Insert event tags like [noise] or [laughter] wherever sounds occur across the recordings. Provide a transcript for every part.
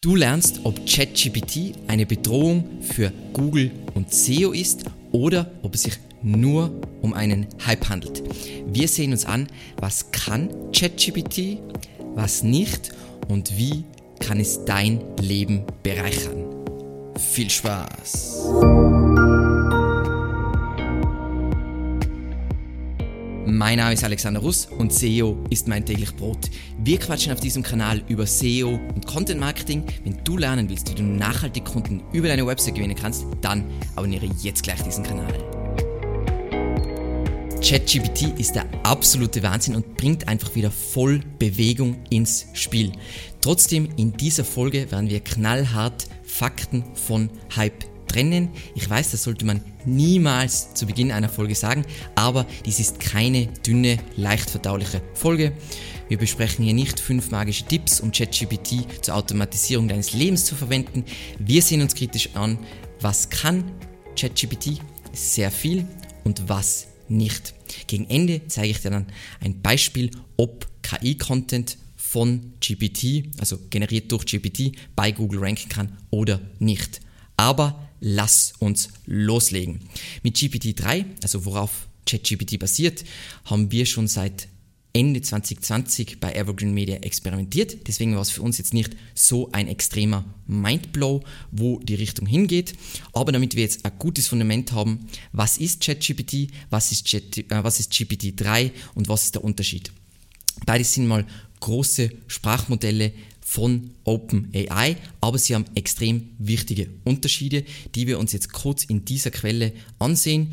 Du lernst, ob ChatGPT eine Bedrohung für Google und SEO ist oder ob es sich nur um einen Hype handelt. Wir sehen uns an, was kann ChatGPT, was nicht und wie kann es dein Leben bereichern. Viel Spaß! Mein Name ist Alexander Russ und SEO ist mein täglich Brot. Wir quatschen auf diesem Kanal über SEO und Content Marketing. Wenn du lernen willst, wie du nachhaltig Kunden über deine Website gewinnen kannst, dann abonniere jetzt gleich diesen Kanal. ChatGPT ist der absolute Wahnsinn und bringt einfach wieder voll Bewegung ins Spiel. Trotzdem in dieser Folge werden wir knallhart Fakten von Hype trennen. Ich weiß, das sollte man niemals zu Beginn einer Folge sagen, aber dies ist keine dünne, leicht verdauliche Folge. Wir besprechen hier nicht fünf magische Tipps, um ChatGPT zur Automatisierung deines Lebens zu verwenden. Wir sehen uns kritisch an, was kann ChatGPT sehr viel und was nicht. Gegen Ende zeige ich dir dann ein Beispiel, ob KI-Content von GPT, also generiert durch GPT, bei Google ranken kann oder nicht. Aber lass uns loslegen. Mit GPT-3, also worauf ChatGPT basiert, haben wir schon seit Ende 2020 bei Evergreen Media experimentiert. Deswegen war es für uns jetzt nicht so ein extremer Mindblow, wo die Richtung hingeht. Aber damit wir jetzt ein gutes Fundament haben, was ist ChatGPT, was ist, äh, ist GPT-3 und was ist der Unterschied? Beides sind mal große Sprachmodelle, von OpenAI, aber sie haben extrem wichtige Unterschiede, die wir uns jetzt kurz in dieser Quelle ansehen.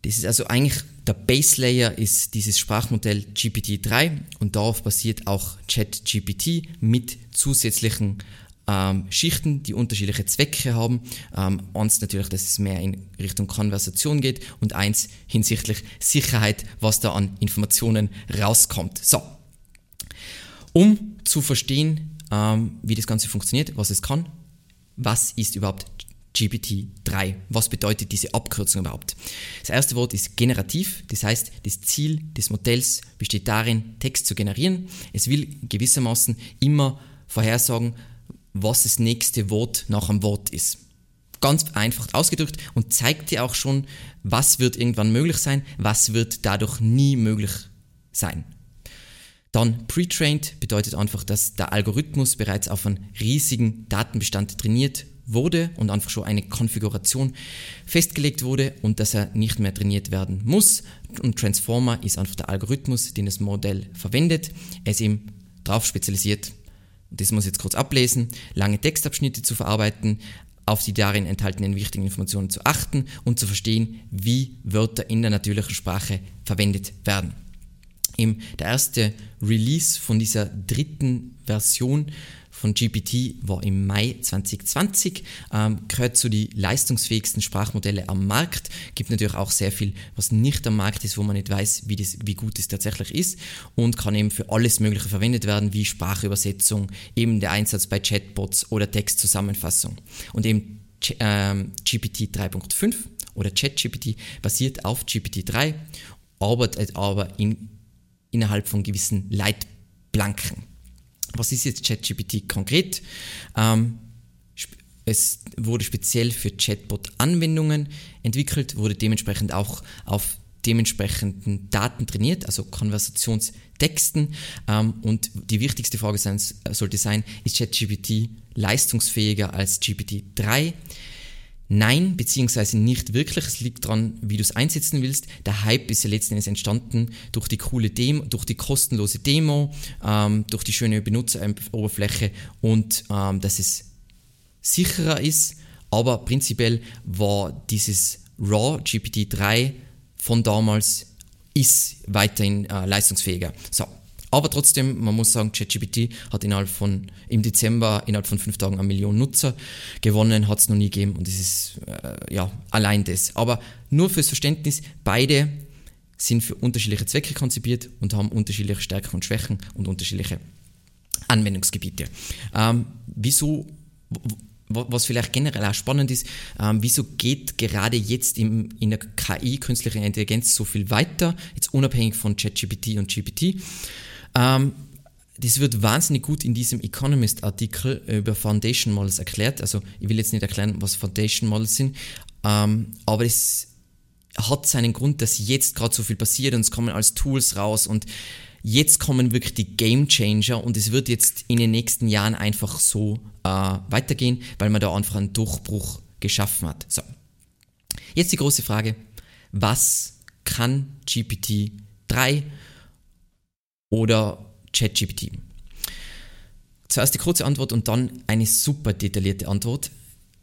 Das ist also eigentlich der Base Layer ist dieses Sprachmodell GPT-3 und darauf basiert auch ChatGPT mit zusätzlichen ähm, Schichten, die unterschiedliche Zwecke haben. Ähm, eins natürlich, dass es mehr in Richtung Konversation geht und eins hinsichtlich Sicherheit, was da an Informationen rauskommt. So, um zu verstehen, ähm, wie das Ganze funktioniert, was es kann, was ist überhaupt GPT-3? Was bedeutet diese Abkürzung überhaupt? Das erste Wort ist generativ, das heißt, das Ziel des Modells besteht darin, Text zu generieren. Es will gewissermaßen immer vorhersagen, was das nächste Wort nach einem Wort ist. Ganz einfach ausgedrückt und zeigt dir auch schon, was wird irgendwann möglich sein, was wird dadurch nie möglich sein. Dann pre-trained bedeutet einfach, dass der Algorithmus bereits auf einen riesigen Datenbestand trainiert wurde und einfach schon eine Konfiguration festgelegt wurde und dass er nicht mehr trainiert werden muss. Und Transformer ist einfach der Algorithmus, den das Modell verwendet. Er ist eben darauf spezialisiert, das muss ich jetzt kurz ablesen, lange Textabschnitte zu verarbeiten, auf die darin enthaltenen wichtigen Informationen zu achten und zu verstehen, wie Wörter in der natürlichen Sprache verwendet werden. Im, der erste Release von dieser dritten Version von GPT war im Mai 2020, ähm, gehört zu den leistungsfähigsten Sprachmodelle am Markt. Gibt natürlich auch sehr viel, was nicht am Markt ist, wo man nicht weiß, wie, das, wie gut es tatsächlich ist und kann eben für alles Mögliche verwendet werden, wie Sprachübersetzung, eben der Einsatz bei Chatbots oder Textzusammenfassung. Und eben ähm, GPT 3.5 oder ChatGPT basiert auf GPT 3, arbeitet aber in innerhalb von gewissen Leitplanken. Was ist jetzt ChatGPT konkret? Ähm, es wurde speziell für Chatbot-Anwendungen entwickelt, wurde dementsprechend auch auf dementsprechenden Daten trainiert, also Konversationstexten. Ähm, und die wichtigste Frage sein, sollte sein, ist ChatGPT leistungsfähiger als GPT-3? Nein, beziehungsweise nicht wirklich. Es liegt daran, wie du es einsetzen willst. Der Hype ist ja letzten Endes entstanden durch die coole Demo, durch die kostenlose Demo, ähm, durch die schöne Benutzeroberfläche und ähm, dass es sicherer ist. Aber prinzipiell war dieses RAW GPT-3 von damals ist weiterhin äh, leistungsfähiger. So, aber trotzdem, man muss sagen, ChatGPT hat innerhalb von, im Dezember, innerhalb von fünf Tagen eine Million Nutzer gewonnen, hat es noch nie gegeben und das ist, äh, ja, allein das. Aber nur fürs Verständnis, beide sind für unterschiedliche Zwecke konzipiert und haben unterschiedliche Stärken und Schwächen und unterschiedliche Anwendungsgebiete. Ähm, wieso, was vielleicht generell auch spannend ist, ähm, wieso geht gerade jetzt im, in der KI, künstliche Intelligenz, so viel weiter, jetzt unabhängig von ChatGPT und GPT? Ähm, das wird wahnsinnig gut in diesem Economist-Artikel über Foundation Models erklärt. Also ich will jetzt nicht erklären, was Foundation Models sind, ähm, aber es hat seinen Grund, dass jetzt gerade so viel passiert und es kommen als Tools raus und jetzt kommen wirklich die Game Changer und es wird jetzt in den nächsten Jahren einfach so äh, weitergehen, weil man da einfach einen Durchbruch geschaffen hat. So. Jetzt die große Frage, was kann GPT-3 oder ChatGPT? Zuerst die kurze Antwort und dann eine super detaillierte Antwort.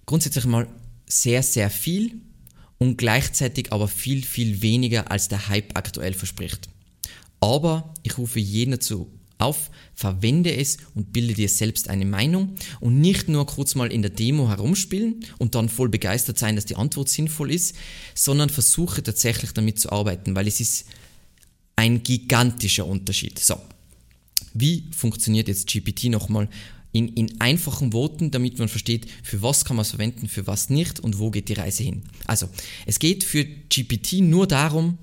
Grundsätzlich mal sehr, sehr viel und gleichzeitig aber viel, viel weniger als der Hype aktuell verspricht. Aber ich rufe jeden dazu auf, verwende es und bilde dir selbst eine Meinung und nicht nur kurz mal in der Demo herumspielen und dann voll begeistert sein, dass die Antwort sinnvoll ist, sondern versuche tatsächlich damit zu arbeiten, weil es ist ein gigantischer Unterschied. So, wie funktioniert jetzt GPT nochmal in, in einfachen Worten, damit man versteht, für was kann man es verwenden, für was nicht und wo geht die Reise hin. Also, es geht für GPT nur darum,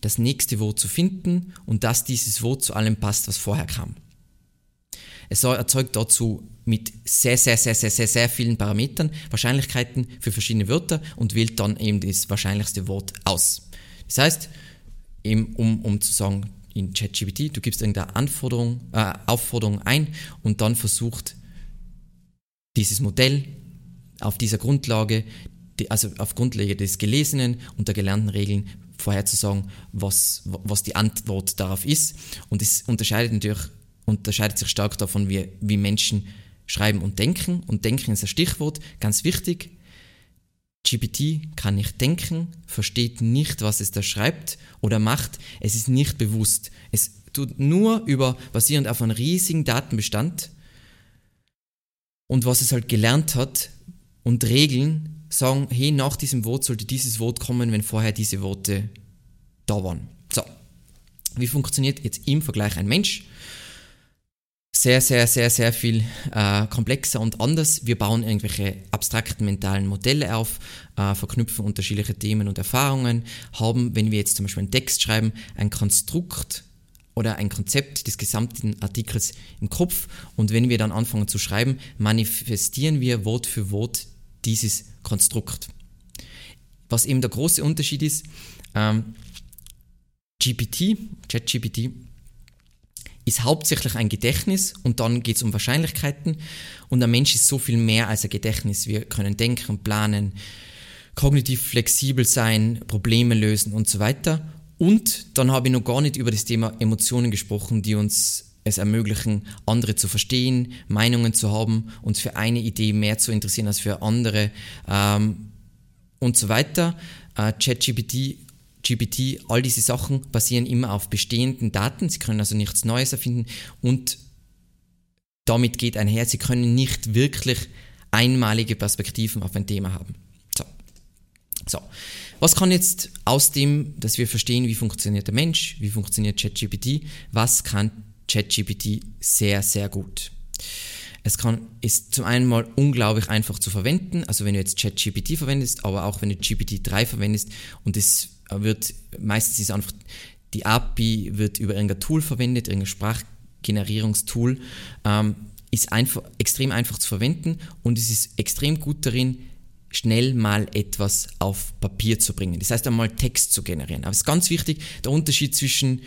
das nächste Wort zu finden und dass dieses Wort zu allem passt, was vorher kam. Es erzeugt dazu mit sehr, sehr, sehr, sehr, sehr, sehr vielen Parametern Wahrscheinlichkeiten für verschiedene Wörter und wählt dann eben das wahrscheinlichste Wort aus. Das heißt, eben um, um zu sagen, in ChatGPT, du gibst irgendeine Anforderung, äh, Aufforderung ein und dann versucht dieses Modell auf dieser Grundlage, also auf Grundlage des Gelesenen und der gelernten Regeln vorherzusagen, was, was die Antwort darauf ist. Und es unterscheidet natürlich, unterscheidet sich stark davon, wie, wie Menschen schreiben und denken. Und denken ist ein Stichwort, ganz wichtig. GPT kann nicht denken, versteht nicht, was es da schreibt oder macht. Es ist nicht bewusst. Es tut nur über, basierend auf einem riesigen Datenbestand und was es halt gelernt hat und Regeln sagen, hey, nach diesem Wort sollte dieses Wort kommen, wenn vorher diese Worte da waren. So, wie funktioniert jetzt im Vergleich ein Mensch? Sehr, sehr, sehr, sehr viel äh, komplexer und anders. Wir bauen irgendwelche abstrakten mentalen Modelle auf, äh, verknüpfen unterschiedliche Themen und Erfahrungen, haben, wenn wir jetzt zum Beispiel einen Text schreiben, ein Konstrukt oder ein Konzept des gesamten Artikels im Kopf und wenn wir dann anfangen zu schreiben, manifestieren wir Wort für Wort dieses Konstrukt. Was eben der große Unterschied ist, ähm, GPT, ChatGPT, ist hauptsächlich ein Gedächtnis und dann geht es um Wahrscheinlichkeiten und der Mensch ist so viel mehr als ein Gedächtnis. Wir können denken, planen, kognitiv flexibel sein, Probleme lösen und so weiter. Und dann habe ich noch gar nicht über das Thema Emotionen gesprochen, die uns es ermöglichen, andere zu verstehen, Meinungen zu haben, uns für eine Idee mehr zu interessieren als für andere ähm, und so weiter. Äh, ChatGPT GPT, all diese Sachen basieren immer auf bestehenden Daten. Sie können also nichts Neues erfinden und damit geht einher, sie können nicht wirklich einmalige Perspektiven auf ein Thema haben. So. so. Was kann jetzt aus dem, dass wir verstehen, wie funktioniert der Mensch, wie funktioniert ChatGPT, was kann ChatGPT sehr, sehr gut? Es kann, ist zum einen mal unglaublich einfach zu verwenden, also wenn du jetzt ChatGPT verwendest, aber auch wenn du GPT-3 verwendest und es wird, meistens ist einfach, die API wird über irgendein Tool verwendet, irgendein Sprachgenerierungstool, ähm, ist einfach, extrem einfach zu verwenden und es ist extrem gut darin, schnell mal etwas auf Papier zu bringen. Das heißt einmal Text zu generieren. Aber es ist ganz wichtig, der Unterschied zwischen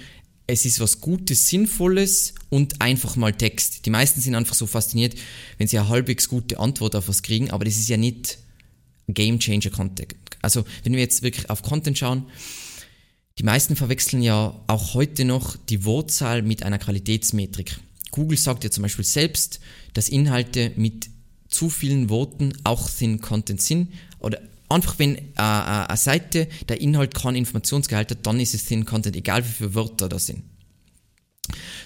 es ist was Gutes, Sinnvolles und einfach mal Text. Die meisten sind einfach so fasziniert, wenn sie eine halbwegs gute Antwort auf was kriegen, aber das ist ja nicht Game Changer Content. Also wenn wir jetzt wirklich auf Content schauen, die meisten verwechseln ja auch heute noch die Wortzahl mit einer Qualitätsmetrik. Google sagt ja zum Beispiel selbst, dass Inhalte mit zu vielen Worten auch Thin Content sind oder einfach wenn äh, äh, eine Seite der Inhalt keinen Informationsgehalt hat, dann ist es Thin Content, egal wie viele Wörter da sind.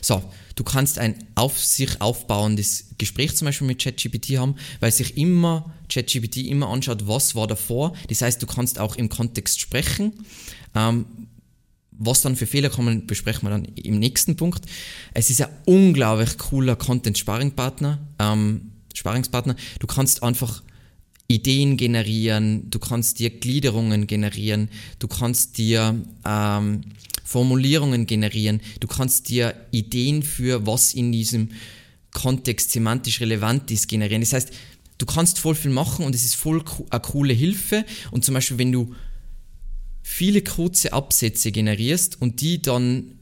So, du kannst ein auf sich aufbauendes Gespräch zum Beispiel mit ChatGPT haben, weil sich immer ChatGPT immer anschaut, was war davor. Das heißt, du kannst auch im Kontext sprechen. Ähm, was dann für Fehler kommen, besprechen wir dann im nächsten Punkt. Es ist ein unglaublich cooler Content-Sparringpartner. Ähm, Sparingspartner. Du kannst einfach Ideen generieren, du kannst dir Gliederungen generieren, du kannst dir ähm, Formulierungen generieren, du kannst dir Ideen für was in diesem Kontext semantisch relevant ist generieren. Das heißt, du kannst voll viel machen und es ist voll eine coole Hilfe. Und zum Beispiel, wenn du viele kurze Absätze generierst und die dann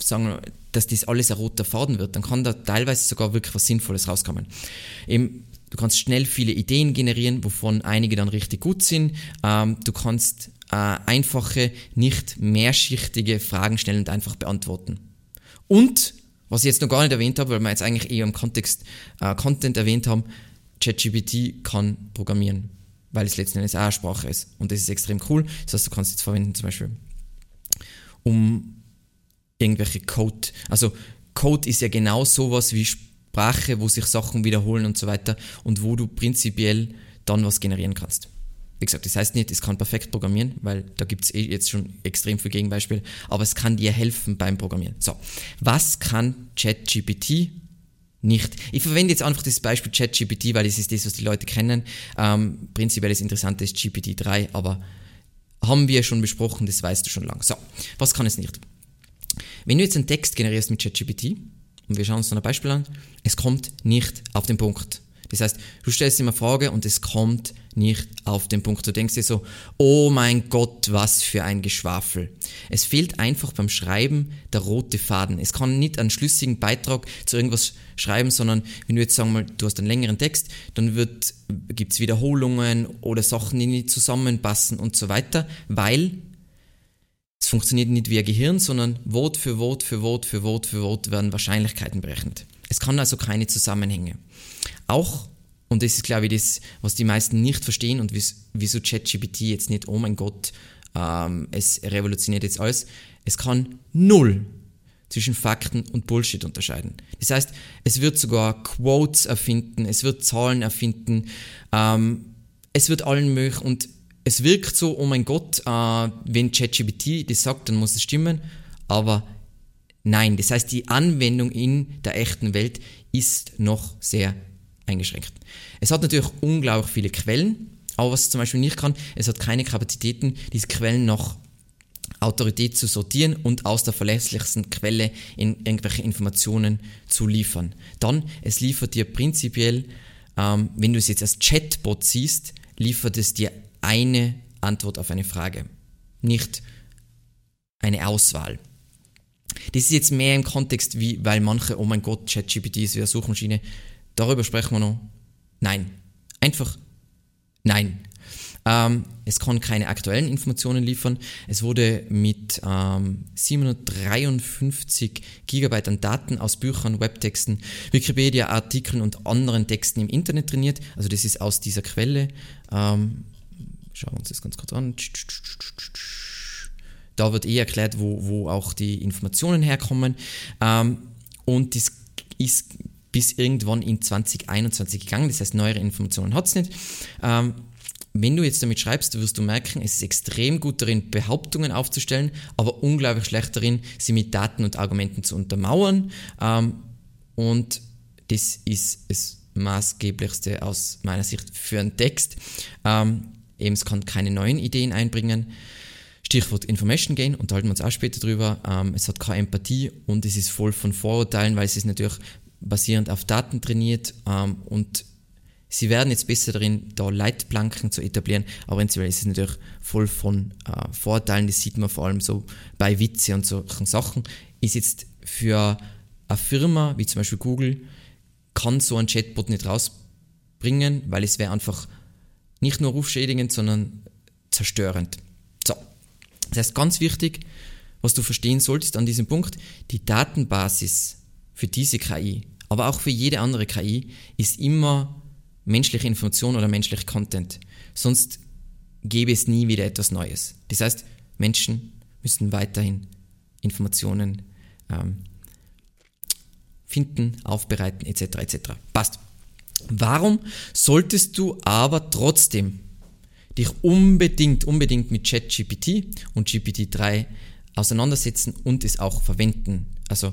sagen, dass das alles ein roter Faden wird, dann kann da teilweise sogar wirklich was Sinnvolles rauskommen. Eben, du kannst schnell viele Ideen generieren, wovon einige dann richtig gut sind. Ähm, du kannst äh, einfache, nicht mehrschichtige Fragen stellen und einfach beantworten. Und, was ich jetzt noch gar nicht erwähnt habe, weil wir jetzt eigentlich eher im Kontext äh, Content erwähnt haben, ChatGPT kann programmieren, weil es letzten Endes auch eine Sprache ist. Und das ist extrem cool. Das heißt, du kannst jetzt verwenden zum Beispiel, um irgendwelche Code. Also Code ist ja genau sowas wie Sprache, wo sich Sachen wiederholen und so weiter und wo du prinzipiell dann was generieren kannst. Wie gesagt, das heißt nicht, es kann perfekt programmieren, weil da gibt es eh jetzt schon extrem viele Gegenbeispiele, aber es kann dir helfen beim Programmieren. So, was kann ChatGPT nicht? Ich verwende jetzt einfach das Beispiel ChatGPT, weil das ist das, was die Leute kennen. Ähm, prinzipiell das Interessante ist GPT-3, aber haben wir schon besprochen, das weißt du schon lang. So, was kann es nicht? Wenn du jetzt einen Text generierst mit ChatGPT, und wir schauen uns dann ein Beispiel an, es kommt nicht auf den Punkt. Das heißt, du stellst ihm eine Frage und es kommt nicht auf den Punkt. Du denkst dir so, oh mein Gott, was für ein Geschwafel. Es fehlt einfach beim Schreiben der rote Faden. Es kann nicht einen schlüssigen Beitrag zu irgendwas schreiben, sondern wenn du jetzt sagen wir, du hast einen längeren Text, dann gibt es Wiederholungen oder Sachen, die nicht zusammenpassen und so weiter, weil es funktioniert nicht wie ein Gehirn, sondern Wort für Wort für Wort für Wort für Wort werden Wahrscheinlichkeiten berechnet. Es kann also keine Zusammenhänge. Auch, und das ist glaube ich das, was die meisten nicht verstehen und wieso ChatGPT jetzt nicht, oh mein Gott, ähm, es revolutioniert jetzt alles, es kann null zwischen Fakten und Bullshit unterscheiden. Das heißt, es wird sogar Quotes erfinden, es wird Zahlen erfinden, ähm, es wird allen möglichen und es wirkt so, oh mein Gott, äh, wenn ChatGPT das sagt, dann muss es stimmen, aber nein, das heißt, die Anwendung in der echten Welt ist noch sehr eingeschränkt. Es hat natürlich unglaublich viele Quellen, aber was es zum Beispiel nicht kann, es hat keine Kapazitäten, diese Quellen nach Autorität zu sortieren und aus der verlässlichsten Quelle in irgendwelche Informationen zu liefern. Dann, es liefert dir prinzipiell, ähm, wenn du es jetzt als Chatbot siehst, liefert es dir eine Antwort auf eine Frage, nicht eine Auswahl. Das ist jetzt mehr im Kontext, wie, weil manche, oh mein Gott, ChatGPT ist wie eine Suchmaschine. Darüber sprechen wir noch. Nein. Einfach nein. Ähm, es kann keine aktuellen Informationen liefern. Es wurde mit ähm, 753 Gigabyte an Daten aus Büchern, Webtexten, Wikipedia-Artikeln und anderen Texten im Internet trainiert. Also das ist aus dieser Quelle. Ähm, Schauen wir uns das ganz kurz an. Da wird eh erklärt, wo, wo auch die Informationen herkommen. Ähm, und das ist bis irgendwann in 2021 gegangen. Das heißt, neuere Informationen hat es nicht. Ähm, wenn du jetzt damit schreibst, wirst du merken, es ist extrem gut darin, Behauptungen aufzustellen, aber unglaublich schlecht darin, sie mit Daten und Argumenten zu untermauern. Ähm, und das ist das maßgeblichste aus meiner Sicht für einen Text. Ähm, Eben, es kann keine neuen Ideen einbringen. Stichwort Information Gain, unterhalten wir uns auch später drüber. Ähm, es hat keine Empathie und es ist voll von Vorurteilen, weil es ist natürlich basierend auf Daten trainiert ähm, und sie werden jetzt besser darin, da Leitplanken zu etablieren, aber prinzipiell ist es natürlich voll von äh, Vorurteilen, das sieht man vor allem so bei Witze und solchen Sachen. Ist jetzt für eine Firma wie zum Beispiel Google, kann so ein Chatbot nicht rausbringen, weil es wäre einfach nicht nur rufschädigend, sondern zerstörend. So. Das heißt, ganz wichtig, was du verstehen solltest an diesem Punkt, die Datenbasis für diese KI, aber auch für jede andere KI, ist immer menschliche Information oder menschlicher Content. Sonst gäbe es nie wieder etwas Neues. Das heißt, Menschen müssen weiterhin Informationen ähm, finden, aufbereiten etc. etc. Passt. Warum solltest du aber trotzdem dich unbedingt, unbedingt mit ChatGPT und GPT-3 auseinandersetzen und es auch verwenden? Also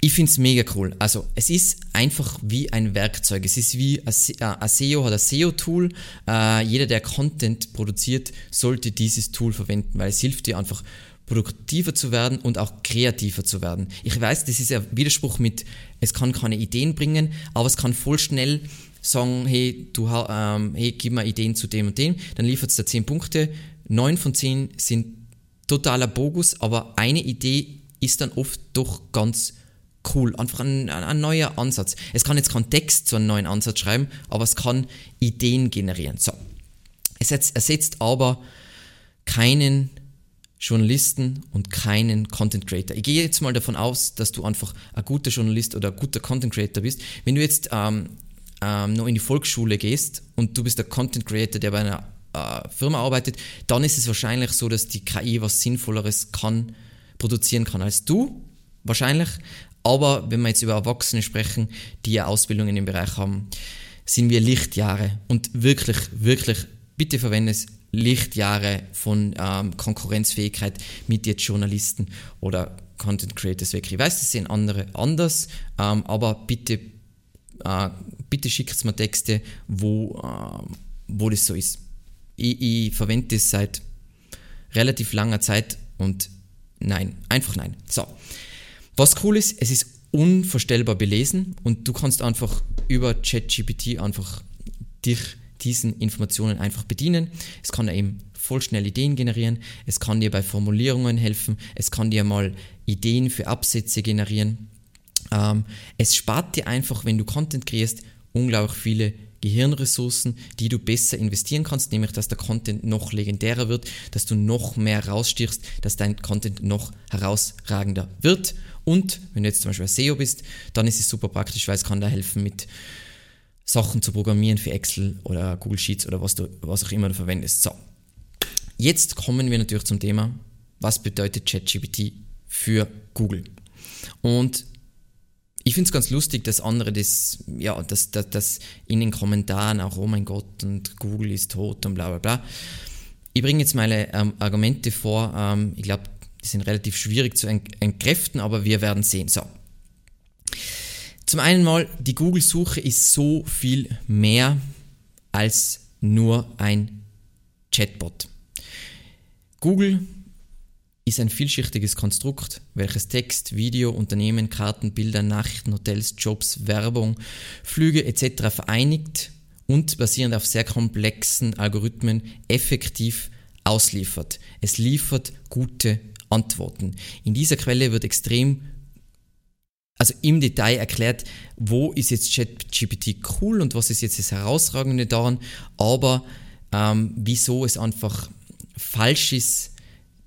Ich finde es mega cool. Also es ist einfach wie ein Werkzeug. Es ist wie ein äh, SEO hat ein SEO-Tool. Äh, jeder, der Content produziert, sollte dieses Tool verwenden, weil es hilft dir einfach produktiver zu werden und auch kreativer zu werden. Ich weiß, das ist ein Widerspruch mit, es kann keine Ideen bringen, aber es kann voll schnell sagen, hey, du, ähm, hey, gib mir Ideen zu dem und dem, dann liefert es dir 10 Punkte, 9 von 10 sind totaler Bogus, aber eine Idee ist dann oft doch ganz cool. Einfach ein, ein, neuer Ansatz. Es kann jetzt keinen Text zu einem neuen Ansatz schreiben, aber es kann Ideen generieren. So. Es ersetzt aber keinen Journalisten und keinen Content Creator. Ich gehe jetzt mal davon aus, dass du einfach ein guter Journalist oder ein guter Content Creator bist. Wenn du jetzt ähm, ähm, noch in die Volksschule gehst und du bist der Content Creator, der bei einer äh, Firma arbeitet, dann ist es wahrscheinlich so, dass die KI was Sinnvolleres kann, produzieren kann als du. Wahrscheinlich. Aber wenn wir jetzt über Erwachsene sprechen, die eine Ausbildung in dem Bereich haben, sind wir Lichtjahre. Und wirklich, wirklich, bitte verwende es, Lichtjahre von ähm, Konkurrenzfähigkeit mit jetzt Journalisten oder Content Creators weg. Ich weiß, das sehen andere anders, ähm, aber bitte, äh, bitte schickt mir Texte, wo, äh, wo das so ist. Ich, ich verwende das seit relativ langer Zeit und nein, einfach nein. So. Was cool ist, es ist unvorstellbar belesen und du kannst einfach über ChatGPT einfach dich diesen Informationen einfach bedienen. Es kann eben voll schnell Ideen generieren, es kann dir bei Formulierungen helfen, es kann dir mal Ideen für Absätze generieren. Ähm, es spart dir einfach, wenn du Content kreierst, unglaublich viele Gehirnressourcen, die du besser investieren kannst, nämlich dass der Content noch legendärer wird, dass du noch mehr rausstichst, dass dein Content noch herausragender wird. Und wenn du jetzt zum Beispiel ein SEO bist, dann ist es super praktisch, weil es kann da helfen mit Sachen zu programmieren für Excel oder Google Sheets oder was, du, was auch immer du verwendest. So, jetzt kommen wir natürlich zum Thema, was bedeutet ChatGPT für Google? Und ich finde es ganz lustig, dass andere das, ja, dass, dass, dass in den Kommentaren auch, oh mein Gott, und Google ist tot und bla bla bla. Ich bringe jetzt meine ähm, Argumente vor. Ähm, ich glaube, die sind relativ schwierig zu entkräften, aber wir werden sehen. So. Zum einen mal, die Google-Suche ist so viel mehr als nur ein Chatbot. Google ist ein vielschichtiges Konstrukt, welches Text, Video, Unternehmen, Karten, Bilder, Nachrichten, Hotels, Jobs, Werbung, Flüge etc. vereinigt und basierend auf sehr komplexen Algorithmen effektiv ausliefert. Es liefert gute Antworten. In dieser Quelle wird extrem, also im Detail erklärt, wo ist jetzt ChatGPT cool und was ist jetzt das Herausragende daran, aber ähm, wieso es einfach falsch ist,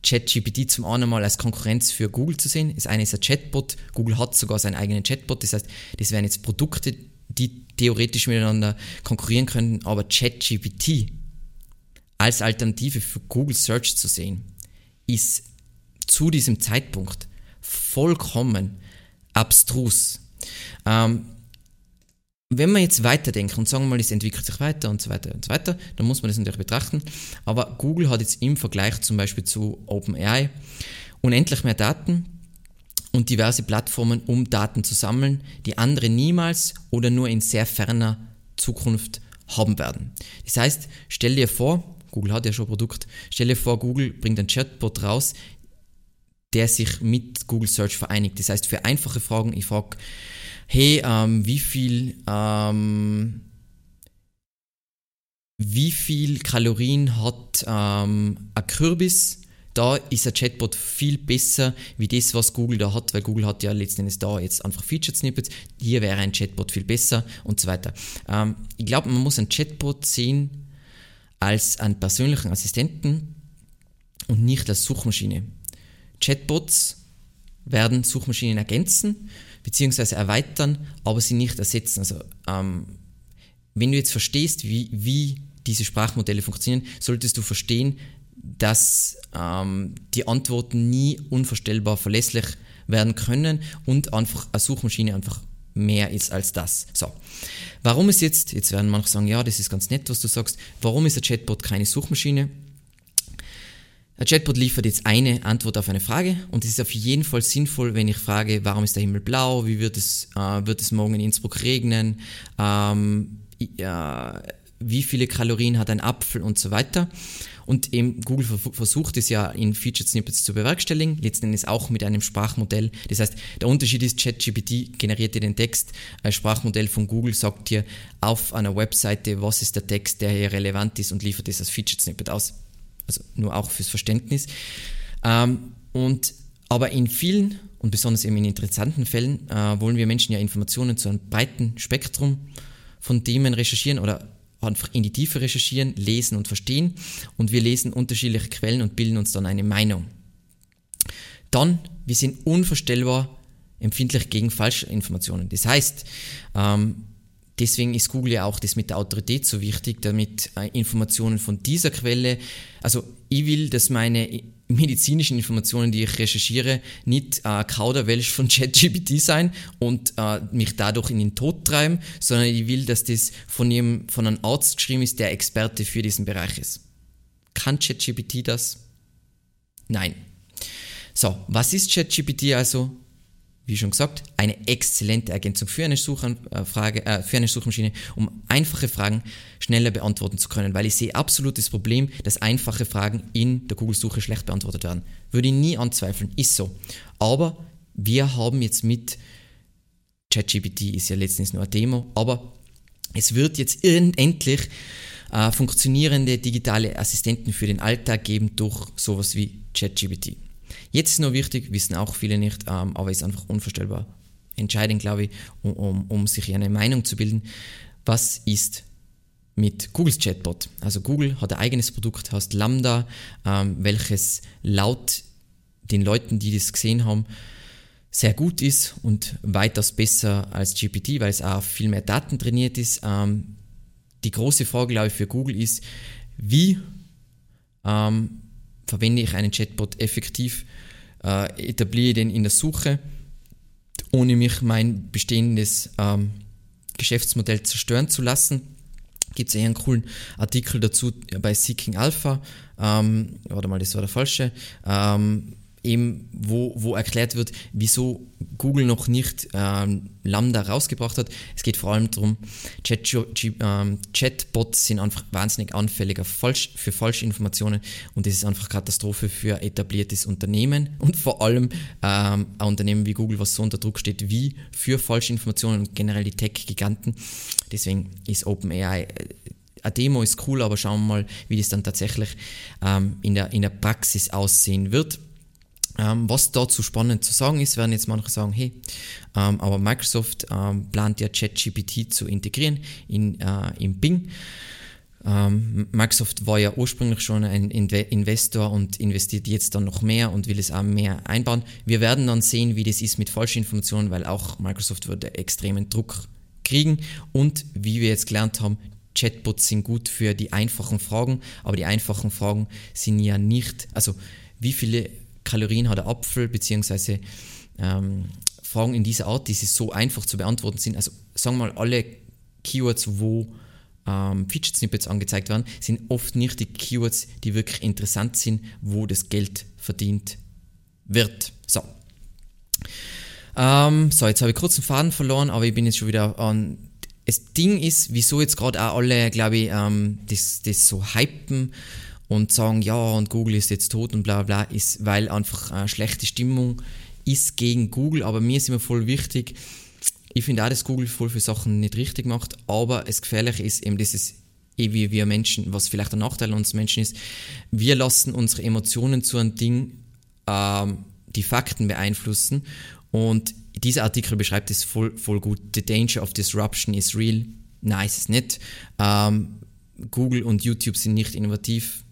ChatGPT zum einen mal als Konkurrenz für Google zu sehen. Das eine ist ein Chatbot. Google hat sogar seinen eigenen Chatbot. Das heißt, das wären jetzt Produkte, die theoretisch miteinander konkurrieren könnten. Aber ChatGPT als Alternative für Google Search zu sehen, ist zu diesem Zeitpunkt vollkommen abstrus. Ähm, wenn wir jetzt weiterdenken und sagen wir mal, es entwickelt sich weiter und so weiter und so weiter, dann muss man das natürlich betrachten. Aber Google hat jetzt im Vergleich zum Beispiel zu OpenAI unendlich mehr Daten und diverse Plattformen, um Daten zu sammeln, die andere niemals oder nur in sehr ferner Zukunft haben werden. Das heißt, stell dir vor, Google hat ja schon ein Produkt, stell dir vor, Google bringt ein Chatbot raus, der sich mit Google Search vereinigt. Das heißt, für einfache Fragen, ich frage, hey, ähm, wie viel, ähm, wie viel Kalorien hat ähm, ein Kürbis? Da ist ein Chatbot viel besser wie das, was Google da hat, weil Google hat ja letztendlich da jetzt einfach Featured Snippets. Hier wäre ein Chatbot viel besser und so weiter. Ähm, ich glaube, man muss ein Chatbot sehen als einen persönlichen Assistenten und nicht als Suchmaschine. Chatbots werden Suchmaschinen ergänzen beziehungsweise erweitern, aber sie nicht ersetzen. Also ähm, wenn du jetzt verstehst, wie, wie diese Sprachmodelle funktionieren, solltest du verstehen, dass ähm, die Antworten nie unvorstellbar verlässlich werden können und einfach eine Suchmaschine einfach mehr ist als das. So. Warum ist jetzt, jetzt werden manche sagen, ja, das ist ganz nett, was du sagst, warum ist ein Chatbot keine Suchmaschine? Ein Chatbot liefert jetzt eine Antwort auf eine Frage und es ist auf jeden Fall sinnvoll, wenn ich frage, warum ist der Himmel blau, wie wird es, äh, wird es morgen in Innsbruck regnen, ähm, ja, wie viele Kalorien hat ein Apfel und so weiter. Und eben Google versucht es ja in Featured Snippets zu bewerkstelligen, letzten Endes auch mit einem Sprachmodell. Das heißt, der Unterschied ist, ChatGPT generiert dir den Text, ein Sprachmodell von Google sagt dir auf einer Webseite, was ist der Text, der hier relevant ist und liefert es als Featured Snippet aus. Also nur auch fürs Verständnis. Ähm, und aber in vielen und besonders eben in interessanten Fällen äh, wollen wir Menschen ja Informationen zu einem breiten Spektrum von Themen recherchieren oder einfach in die Tiefe recherchieren, lesen und verstehen und wir lesen unterschiedliche Quellen und bilden uns dann eine Meinung. Dann, wir sind unvorstellbar empfindlich gegen falsche Informationen. Das heißt, ähm, deswegen ist Google ja auch das mit der Autorität so wichtig, damit äh, Informationen von dieser Quelle, also ich will, dass meine medizinischen Informationen, die ich recherchiere, nicht äh, Kauderwelsch von [laughs] ChatGPT sein und äh, mich dadurch in den Tod treiben, sondern ich will, dass das von, ihm, von einem Arzt geschrieben ist, der Experte für diesen Bereich ist. Kann ChatGPT das? Nein. So, was ist ChatGPT also? Wie schon gesagt, eine exzellente Ergänzung für eine, Suchanfrage, äh, für eine Suchmaschine, um einfache Fragen schneller beantworten zu können, weil ich sehe absolut das Problem, dass einfache Fragen in der Google-Suche schlecht beantwortet werden. Würde ich nie anzweifeln, ist so. Aber wir haben jetzt mit ChatGPT ist ja letztens nur eine Demo, aber es wird jetzt endlich äh, funktionierende digitale Assistenten für den Alltag geben durch sowas wie ChatGPT. Jetzt ist nur wichtig, wissen auch viele nicht, ähm, aber ist einfach unvorstellbar entscheidend, glaube ich, um, um, um sich eine Meinung zu bilden. Was ist mit Googles Chatbot? Also Google hat ein eigenes Produkt, heißt Lambda, ähm, welches laut den Leuten, die das gesehen haben, sehr gut ist und weitaus besser als GPT, weil es auch viel mehr Daten trainiert ist. Ähm, die große Frage, glaube ich, für Google ist, wie ähm, verwende ich einen Chatbot effektiv, äh, etabliere den in der Suche, ohne mich mein bestehendes ähm, Geschäftsmodell zerstören zu lassen. Gibt es eher einen coolen Artikel dazu bei Seeking Alpha. Ähm, warte mal, das war der falsche. Ähm, eben, wo, wo erklärt wird, wieso Google noch nicht ähm, Lambda rausgebracht hat. Es geht vor allem darum, Chat, ähm, Chatbots sind einfach wahnsinnig anfälliger falsch, für falsche Informationen und das ist einfach Katastrophe für etabliertes Unternehmen und vor allem ähm, ein Unternehmen wie Google, was so unter Druck steht wie für falsche Informationen und generell die Tech-Giganten. Deswegen ist OpenAI äh, eine Demo ist cool, aber schauen wir mal, wie das dann tatsächlich ähm, in, der, in der Praxis aussehen wird. Ähm, was dazu spannend zu sagen ist, werden jetzt manche sagen, hey, ähm, aber Microsoft ähm, plant ja ChatGPT zu integrieren in, äh, in Bing. Ähm, Microsoft war ja ursprünglich schon ein Investor und investiert jetzt dann noch mehr und will es auch mehr einbauen. Wir werden dann sehen, wie das ist mit falschen Informationen, weil auch Microsoft würde extremen Druck kriegen und wie wir jetzt gelernt haben, Chatbots sind gut für die einfachen Fragen, aber die einfachen Fragen sind ja nicht, also wie viele Kalorien hat der Apfel, beziehungsweise ähm, Fragen in dieser Art, die so einfach zu beantworten sind. Also sagen wir mal, alle Keywords, wo ähm, Featured Snippets angezeigt werden, sind oft nicht die Keywords, die wirklich interessant sind, wo das Geld verdient wird. So. Ähm, so, jetzt habe ich kurz einen Faden verloren, aber ich bin jetzt schon wieder an. Das Ding ist, wieso jetzt gerade auch alle, glaube ich, ähm, das, das so hypen und sagen, ja, und Google ist jetzt tot und bla bla, ist, weil einfach eine schlechte Stimmung ist gegen Google, aber mir ist immer voll wichtig, ich finde auch, dass Google voll für Sachen nicht richtig macht, aber das Gefährliche ist eben dieses, eh wie wir Menschen, was vielleicht ein Nachteil uns Menschen ist, wir lassen unsere Emotionen zu einem Ding, ähm, die Fakten beeinflussen und dieser Artikel beschreibt es voll, voll gut. The danger of disruption is real. Nein, ist es nicht. Ähm, Google und YouTube sind nicht innovativ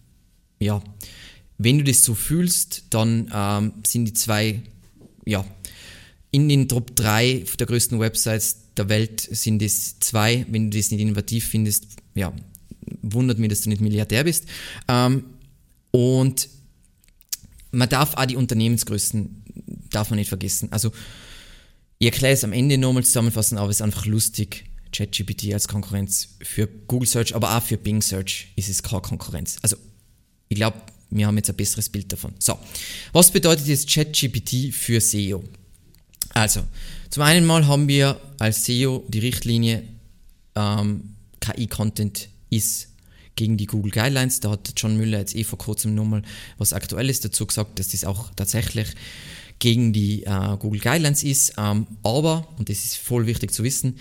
ja, wenn du das so fühlst, dann ähm, sind die zwei, ja, in den Top 3 der größten Websites der Welt sind es zwei. Wenn du das nicht innovativ findest, ja, wundert mich, dass du nicht Milliardär bist. Ähm, und man darf auch die Unternehmensgrößen, darf man nicht vergessen. Also, ich erkläre es am Ende nochmal zusammenfassen, aber es ist einfach lustig. ChatGPT als Konkurrenz für Google Search, aber auch für Bing Search ist es keine Konkurrenz. Also ich glaube, wir haben jetzt ein besseres Bild davon. So, was bedeutet jetzt ChatGPT für SEO? Also, zum einen mal haben wir als SEO die Richtlinie ähm, KI-Content ist gegen die Google Guidelines. Da hat John Müller jetzt eh vor kurzem nochmal was Aktuelles dazu gesagt, dass das auch tatsächlich gegen die äh, Google Guidelines ist. Ähm, aber, und das ist voll wichtig zu wissen,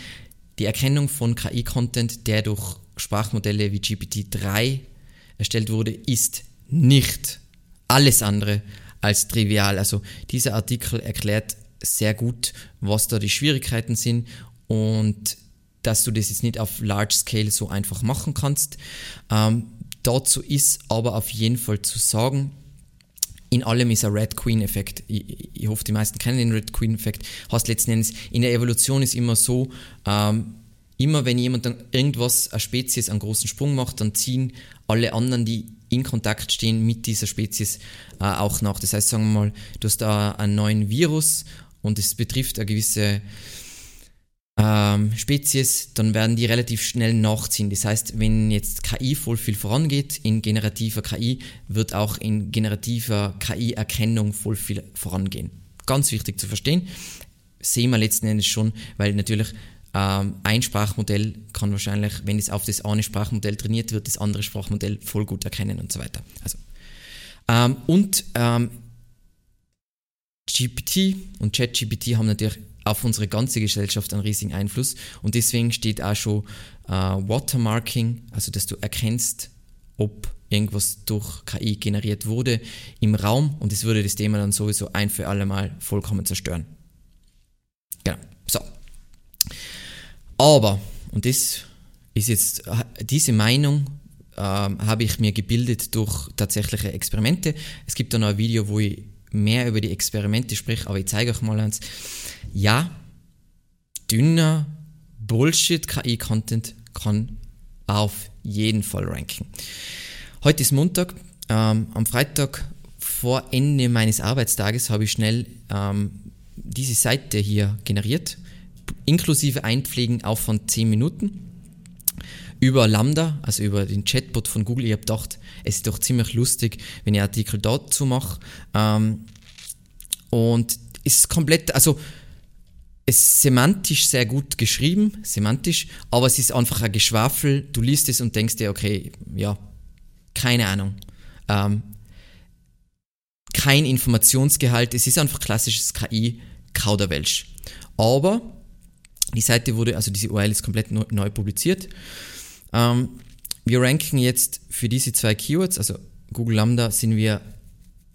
die Erkennung von KI-Content, der durch Sprachmodelle wie GPT-3 erstellt wurde, ist nicht alles andere als trivial. Also dieser Artikel erklärt sehr gut, was da die Schwierigkeiten sind und dass du das jetzt nicht auf Large Scale so einfach machen kannst. Ähm, dazu ist aber auf jeden Fall zu sagen, in allem ist ein Red Queen-Effekt. Ich, ich, hoffe, die meisten kennen den Red Queen-Effekt. Hast letzten Endes, in der Evolution ist immer so, ähm, immer wenn jemand dann irgendwas, eine Spezies, einen großen Sprung macht, dann ziehen alle anderen, die in Kontakt stehen mit dieser Spezies, äh, auch nach. Das heißt, sagen wir mal, du hast da einen neuen Virus und es betrifft eine gewisse ähm, Spezies, dann werden die relativ schnell nachziehen. Das heißt, wenn jetzt KI voll viel vorangeht, in generativer KI, wird auch in generativer KI-Erkennung voll viel vorangehen. Ganz wichtig zu verstehen. Sehen wir letzten Endes schon, weil natürlich ähm, ein Sprachmodell kann wahrscheinlich, wenn es auf das eine Sprachmodell trainiert wird, das andere Sprachmodell voll gut erkennen und so weiter. Also, ähm, und ähm, GPT und ChatGPT haben natürlich auf unsere ganze Gesellschaft einen riesigen Einfluss. Und deswegen steht auch schon äh, Watermarking, also dass du erkennst, ob irgendwas durch KI generiert wurde im Raum und es würde das Thema dann sowieso ein für alle Mal vollkommen zerstören. Genau. So. Aber, und das ist jetzt, diese Meinung äh, habe ich mir gebildet durch tatsächliche Experimente. Es gibt dann noch ein Video, wo ich mehr über die Experimente spreche, aber ich zeige euch mal eins ja, dünner Bullshit-KI-Content kann auf jeden Fall ranken. Heute ist Montag. Ähm, am Freitag vor Ende meines Arbeitstages habe ich schnell ähm, diese Seite hier generiert, inklusive Einpflegen auch von 10 Minuten. Über Lambda, also über den Chatbot von Google. Ich habe gedacht, es ist doch ziemlich lustig, wenn ich Artikel dazu mache. Ähm, und ist komplett, also ist semantisch sehr gut geschrieben, semantisch, aber es ist einfach ein Geschwafel. Du liest es und denkst dir, okay, ja, keine Ahnung. Ähm, kein Informationsgehalt, es ist einfach klassisches KI-Kauderwelsch. Aber die Seite wurde, also diese URL ist komplett neu, neu publiziert. Ähm, wir ranken jetzt für diese zwei Keywords, also Google Lambda sind wir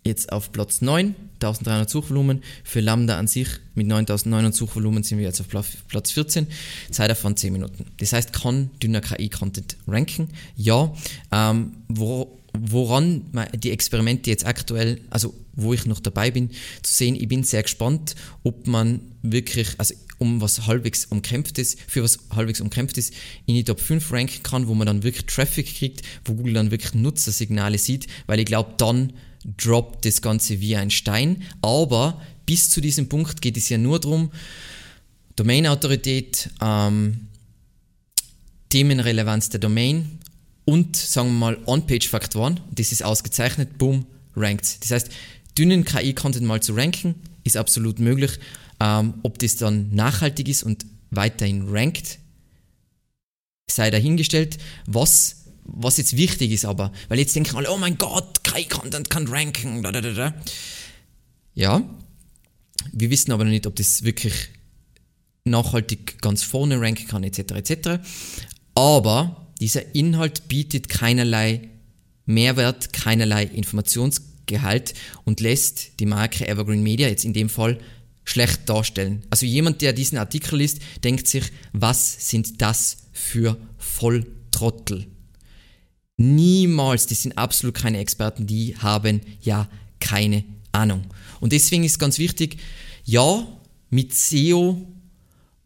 jetzt auf Platz 9, 1300 Suchvolumen. Für Lambda an sich mit 9900 Suchvolumen sind wir jetzt auf Platz 14. Zeit davon 10 Minuten. Das heißt, kann dünner KI-Content ranken? Ja. Ähm, wo, woran die Experimente jetzt aktuell, also wo ich noch dabei bin, zu sehen, ich bin sehr gespannt, ob man wirklich, also um was halbwegs umkämpft ist, für was halbwegs umkämpft ist, in die Top 5 ranken kann, wo man dann wirklich Traffic kriegt, wo Google dann wirklich Nutzersignale sieht, weil ich glaube, dann droppt das Ganze wie ein Stein. Aber bis zu diesem Punkt geht es ja nur darum, Domain-Autorität, ähm, Themenrelevanz der Domain und sagen wir mal On-Page-Faktoren. Das ist ausgezeichnet, boom, rankt. Das heißt, dünnen KI-Content mal zu ranken, ist absolut möglich. Ähm, ob das dann nachhaltig ist und weiterhin rankt, sei dahingestellt. Was was jetzt wichtig ist aber, weil jetzt denken alle, oh mein Gott, KI-Content kann ranken. Da, da, da, ja, wir wissen aber noch nicht, ob das wirklich nachhaltig ganz vorne ranken kann, etc. etc. Aber dieser Inhalt bietet keinerlei Mehrwert, keinerlei Informationsgehalt und lässt die Marke Evergreen Media jetzt in dem Fall schlecht darstellen. Also jemand, der diesen Artikel liest, denkt sich, was sind das für Volltrottel? Niemals, die sind absolut keine Experten, die haben ja keine Ahnung. Und deswegen ist ganz wichtig, ja, mit SEO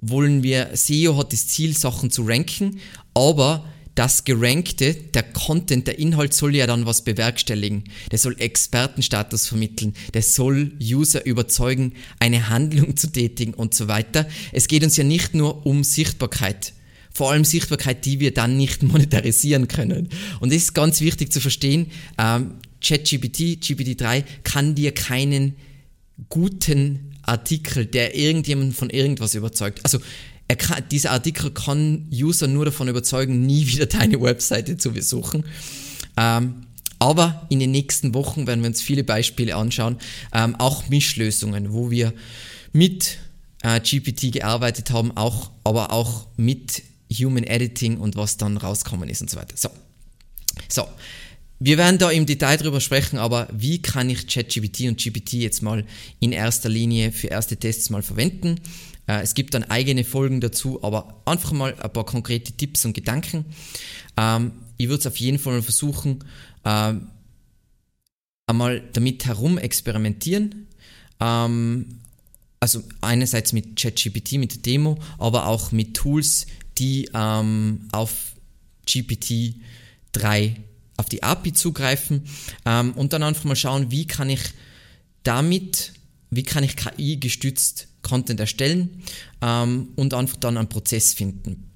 wollen wir, SEO hat das Ziel, Sachen zu ranken, aber das Gerankte, der Content, der Inhalt soll ja dann was bewerkstelligen. Der soll Expertenstatus vermitteln. Der soll User überzeugen, eine Handlung zu tätigen und so weiter. Es geht uns ja nicht nur um Sichtbarkeit vor allem Sichtbarkeit, die wir dann nicht [laughs] monetarisieren können. Und das ist ganz wichtig zu verstehen. Ähm, ChatGPT, GPT-3 kann dir keinen guten Artikel, der irgendjemanden von irgendwas überzeugt. Also kann, dieser Artikel kann User nur davon überzeugen, nie wieder deine Webseite zu besuchen. Ähm, aber in den nächsten Wochen werden wir uns viele Beispiele anschauen, ähm, auch Mischlösungen, wo wir mit äh, GPT gearbeitet haben, auch, aber auch mit Human Editing und was dann rauskommen ist und so weiter. So, so. Wir werden da im Detail drüber sprechen, aber wie kann ich ChatGPT und GPT jetzt mal in erster Linie für erste Tests mal verwenden? Äh, es gibt dann eigene Folgen dazu, aber einfach mal ein paar konkrete Tipps und Gedanken. Ähm, ich würde es auf jeden Fall versuchen, ähm, einmal damit herum experimentieren. Ähm, also einerseits mit ChatGPT, mit der Demo, aber auch mit Tools, die auf GPT-3 auf die API zugreifen ähm, und dann einfach mal schauen, wie kann ich damit, wie kann ich KI gestützt Content erstellen ähm, und einfach dann einen Prozess finden.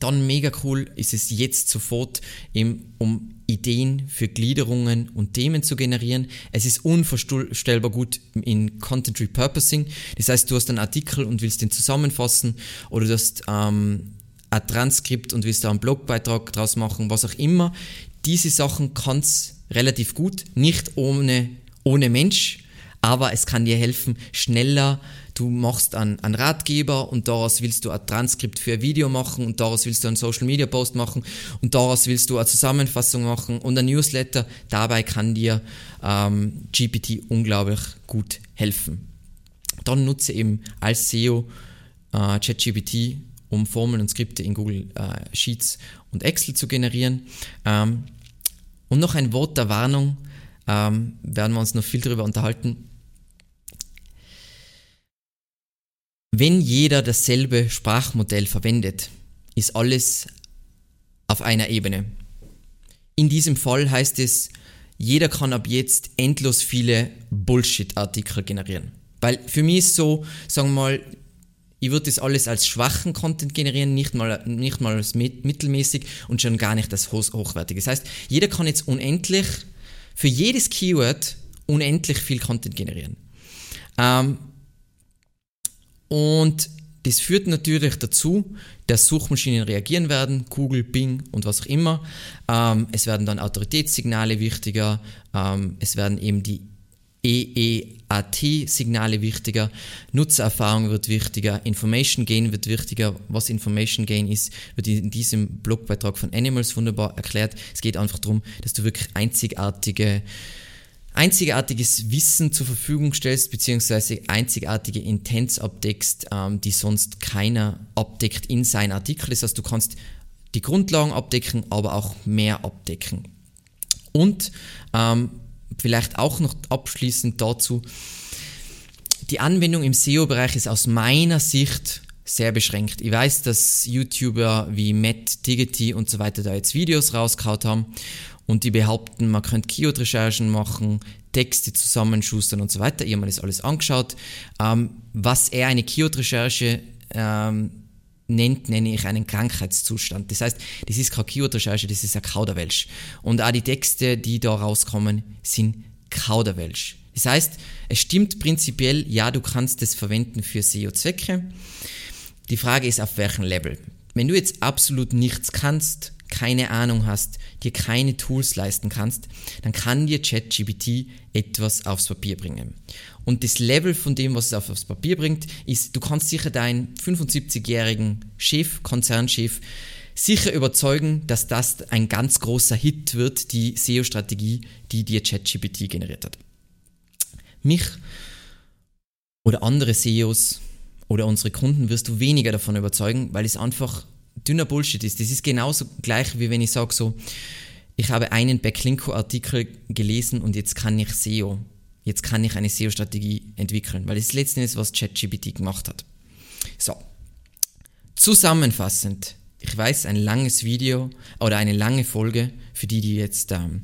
Dann mega cool ist es jetzt sofort, eben, um Ideen für Gliederungen und Themen zu generieren. Es ist unvorstellbar gut in Content Repurposing. Das heißt, du hast einen Artikel und willst den zusammenfassen oder du hast ähm, ein Transkript und willst da einen Blogbeitrag draus machen, was auch immer. Diese Sachen kann es relativ gut, nicht ohne, ohne Mensch, aber es kann dir helfen, schneller du machst einen, einen Ratgeber und daraus willst du ein Transkript für ein Video machen und daraus willst du einen Social Media Post machen und daraus willst du eine Zusammenfassung machen und ein Newsletter. Dabei kann dir ähm, GPT unglaublich gut helfen. Dann nutze eben als SEO äh, ChatGPT, um Formeln und Skripte in Google äh, Sheets und Excel zu generieren. Ähm, und noch ein Wort der Warnung, ähm, werden wir uns noch viel darüber unterhalten. Wenn jeder dasselbe Sprachmodell verwendet, ist alles auf einer Ebene. In diesem Fall heißt es, jeder kann ab jetzt endlos viele Bullshit-Artikel generieren. Weil für mich ist so, sagen wir mal, ich würde das alles als schwachen Content generieren, nicht mal, nicht mal als mittelmäßig und schon gar nicht als hochwertig. Das heißt, jeder kann jetzt unendlich, für jedes Keyword unendlich viel Content generieren. Ähm, und das führt natürlich dazu, dass Suchmaschinen reagieren werden, Google, Bing und was auch immer. Ähm, es werden dann Autoritätssignale wichtiger, ähm, es werden eben die EEAT-Signale wichtiger, Nutzererfahrung wird wichtiger, Information Gain wird wichtiger. Was Information Gain ist, wird in diesem Blogbeitrag von Animals wunderbar erklärt. Es geht einfach darum, dass du wirklich einzigartige einzigartiges Wissen zur Verfügung stellst, beziehungsweise einzigartige Intents abdeckst, ähm, die sonst keiner abdeckt in seinen Artikel. Das heißt, du kannst die Grundlagen abdecken, aber auch mehr abdecken. Und ähm, vielleicht auch noch abschließend dazu, die Anwendung im SEO-Bereich ist aus meiner Sicht sehr beschränkt. Ich weiß, dass YouTuber wie Matt Diggity und so weiter da jetzt Videos rausgehauen haben und die behaupten, man könnte Keyword-Recherchen machen, Texte zusammenschustern und so weiter. Ich habe mir das alles angeschaut. Ähm, was er eine Keyword-Recherche ähm, nennt, nenne ich einen Krankheitszustand. Das heißt, das ist keine Keyword-Recherche, das ist ein Kauderwelsch. Und auch die Texte, die da rauskommen, sind Kauderwelsch. Das heißt, es stimmt prinzipiell, ja, du kannst das verwenden für SEO-Zwecke. Die Frage ist, auf welchem Level. Wenn du jetzt absolut nichts kannst, keine Ahnung hast, dir keine Tools leisten kannst, dann kann dir ChatGPT etwas aufs Papier bringen. Und das Level von dem, was es aufs Papier bringt, ist, du kannst sicher deinen 75-jährigen Chef, Konzernchef, sicher überzeugen, dass das ein ganz großer Hit wird, die SEO-Strategie, die dir ChatGPT generiert hat. Mich oder andere SEOs oder unsere Kunden wirst du weniger davon überzeugen, weil es einfach dünner Bullshit ist. Das ist genauso gleich, wie wenn ich sage so, ich habe einen Backlinko-Artikel gelesen und jetzt kann ich SEO, jetzt kann ich eine SEO-Strategie entwickeln, weil das ist letzten Endes, was ChatGPT gemacht hat. So, zusammenfassend, ich weiß, ein langes Video oder eine lange Folge für die, die jetzt ähm,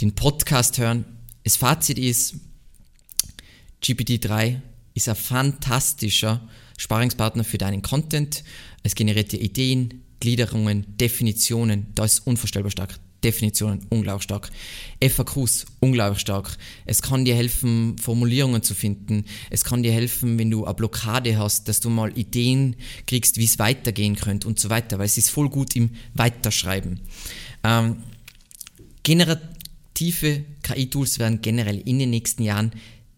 den Podcast hören. Das Fazit ist, GPT-3 ist ein fantastischer Sparingspartner für deinen Content. Es generiert dir Ideen, Gliederungen, Definitionen. Da ist unvorstellbar stark. Definitionen, unglaublich stark. FAQs, unglaublich stark. Es kann dir helfen, Formulierungen zu finden. Es kann dir helfen, wenn du eine Blockade hast, dass du mal Ideen kriegst, wie es weitergehen könnte und so weiter, weil es ist voll gut im Weiterschreiben. Ähm, generative KI-Tools werden generell in den nächsten Jahren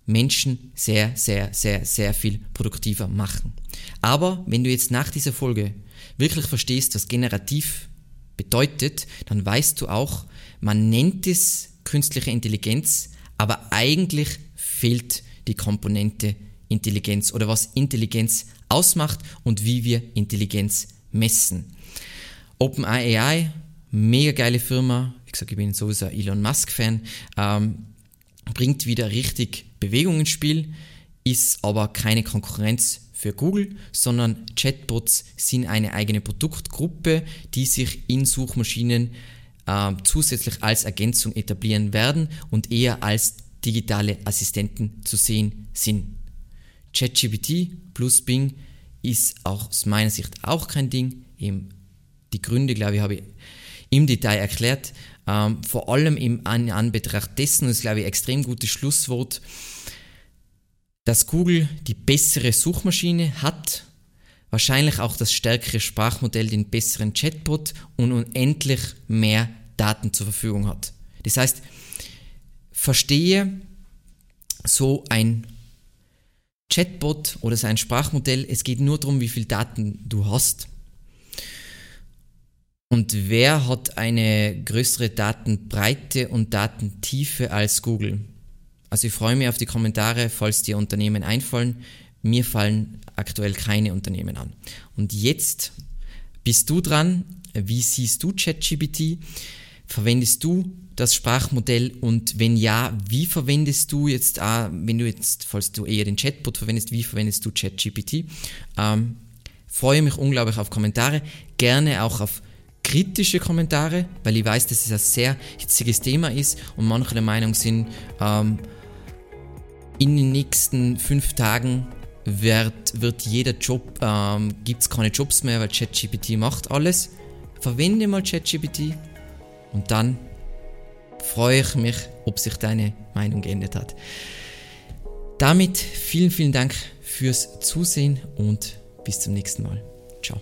Menschen sehr, sehr, sehr, sehr viel produktiver machen. Aber wenn du jetzt nach dieser Folge wirklich verstehst, was generativ bedeutet, dann weißt du auch, man nennt es künstliche Intelligenz, aber eigentlich fehlt die Komponente Intelligenz oder was Intelligenz ausmacht und wie wir Intelligenz messen. OpenAI, mega geile Firma, wie gesagt, ich bin sowieso ein Elon Musk-Fan, ähm, bringt wieder richtig Bewegung ins Spiel, ist aber keine Konkurrenz für Google, sondern Chatbots sind eine eigene Produktgruppe, die sich in Suchmaschinen äh, zusätzlich als Ergänzung etablieren werden und eher als digitale Assistenten zu sehen sind. ChatGPT plus Bing ist auch aus meiner Sicht auch kein Ding. Eben die Gründe, glaube ich, habe ich im Detail erklärt. Ähm, vor allem im An Anbetracht dessen, das ist, glaube ich, ein extrem gutes Schlusswort, dass Google die bessere Suchmaschine hat, wahrscheinlich auch das stärkere Sprachmodell, den besseren Chatbot und unendlich mehr Daten zur Verfügung hat. Das heißt, verstehe so ein Chatbot oder sein Sprachmodell, es geht nur darum, wie viel Daten du hast. Und wer hat eine größere Datenbreite und Datentiefe als Google? Also ich freue mich auf die Kommentare, falls dir Unternehmen einfallen. Mir fallen aktuell keine Unternehmen an. Und jetzt bist du dran. Wie siehst du ChatGPT? Verwendest du das Sprachmodell und wenn ja, wie verwendest du jetzt, äh, wenn du jetzt, falls du eher den Chatbot verwendest, wie verwendest du ChatGPT? Ähm, freue mich unglaublich auf Kommentare, gerne auch auf kritische Kommentare, weil ich weiß, dass es ein sehr hitziges Thema ist und manche der Meinung sind, ähm, in den nächsten fünf Tagen wird, wird jeder Job, ähm, gibt es keine Jobs mehr, weil ChatGPT macht alles. Verwende mal ChatGPT und dann freue ich mich, ob sich deine Meinung geändert hat. Damit vielen, vielen Dank fürs Zusehen und bis zum nächsten Mal. Ciao.